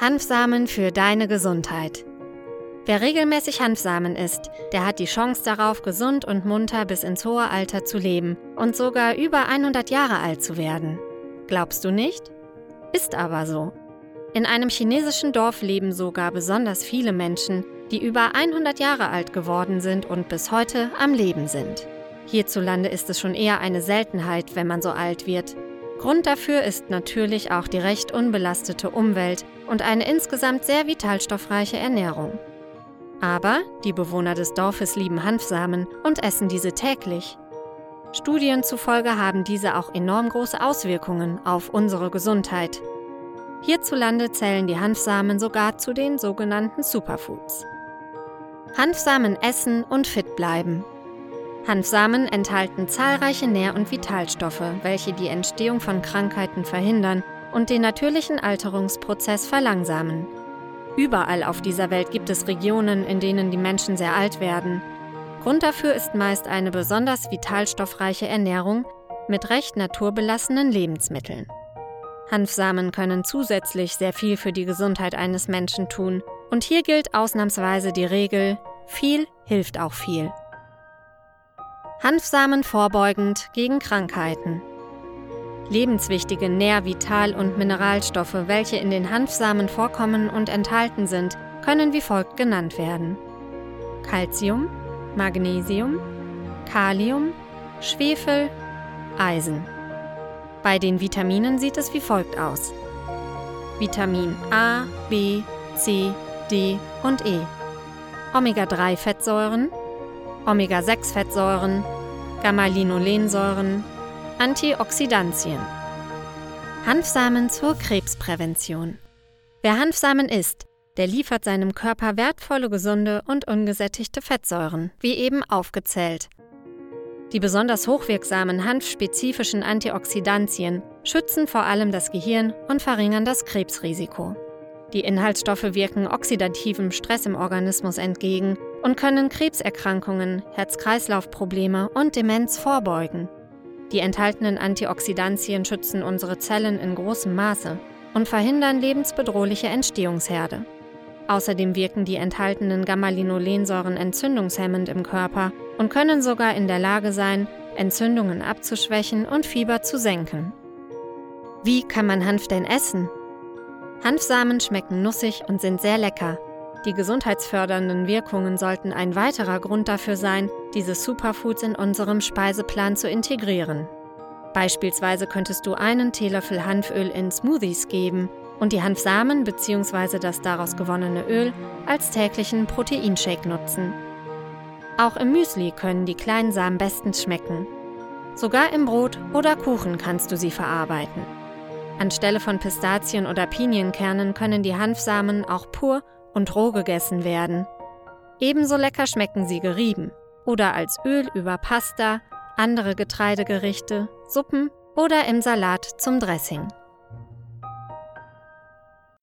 Hanfsamen für deine Gesundheit. Wer regelmäßig Hanfsamen isst, der hat die Chance darauf, gesund und munter bis ins hohe Alter zu leben und sogar über 100 Jahre alt zu werden. Glaubst du nicht? Ist aber so. In einem chinesischen Dorf leben sogar besonders viele Menschen, die über 100 Jahre alt geworden sind und bis heute am Leben sind. Hierzulande ist es schon eher eine Seltenheit, wenn man so alt wird. Grund dafür ist natürlich auch die recht unbelastete Umwelt und eine insgesamt sehr vitalstoffreiche Ernährung. Aber die Bewohner des Dorfes lieben Hanfsamen und essen diese täglich. Studien zufolge haben diese auch enorm große Auswirkungen auf unsere Gesundheit. Hierzulande zählen die Hanfsamen sogar zu den sogenannten Superfoods. Hanfsamen essen und fit bleiben. Hanfsamen enthalten zahlreiche Nähr- und Vitalstoffe, welche die Entstehung von Krankheiten verhindern und den natürlichen Alterungsprozess verlangsamen. Überall auf dieser Welt gibt es Regionen, in denen die Menschen sehr alt werden. Grund dafür ist meist eine besonders vitalstoffreiche Ernährung mit recht naturbelassenen Lebensmitteln. Hanfsamen können zusätzlich sehr viel für die Gesundheit eines Menschen tun, und hier gilt ausnahmsweise die Regel, viel hilft auch viel. Hanfsamen vorbeugend gegen Krankheiten. Lebenswichtige Nähr-, Vital- und Mineralstoffe, welche in den Hanfsamen vorkommen und enthalten sind, können wie folgt genannt werden. Calcium, Magnesium, Kalium, Schwefel, Eisen. Bei den Vitaminen sieht es wie folgt aus. Vitamin A, B, C, D und E. Omega-3-Fettsäuren, Omega-6-Fettsäuren, Gamma-Linolensäuren, Antioxidantien. Hanfsamen zur Krebsprävention. Wer Hanfsamen isst, der liefert seinem Körper wertvolle, gesunde und ungesättigte Fettsäuren, wie eben aufgezählt. Die besonders hochwirksamen hanfspezifischen Antioxidantien schützen vor allem das Gehirn und verringern das Krebsrisiko. Die Inhaltsstoffe wirken oxidativem Stress im Organismus entgegen und können Krebserkrankungen, Herz-Kreislauf-Probleme und Demenz vorbeugen. Die enthaltenen Antioxidantien schützen unsere Zellen in großem Maße und verhindern lebensbedrohliche Entstehungsherde. Außerdem wirken die enthaltenen Gamma-Linolensäuren entzündungshemmend im Körper und können sogar in der Lage sein, Entzündungen abzuschwächen und Fieber zu senken. Wie kann man Hanf denn essen? Hanfsamen schmecken nussig und sind sehr lecker. Die gesundheitsfördernden Wirkungen sollten ein weiterer Grund dafür sein, diese Superfoods in unserem Speiseplan zu integrieren. Beispielsweise könntest du einen Teelöffel Hanföl in Smoothies geben und die Hanfsamen bzw. das daraus gewonnene Öl als täglichen Proteinshake nutzen. Auch im Müsli können die kleinen Samen bestens schmecken. Sogar im Brot oder Kuchen kannst du sie verarbeiten. Anstelle von Pistazien oder Pinienkernen können die Hanfsamen auch pur und roh gegessen werden. Ebenso lecker schmecken sie gerieben oder als Öl über Pasta, andere Getreidegerichte, Suppen oder im Salat zum Dressing.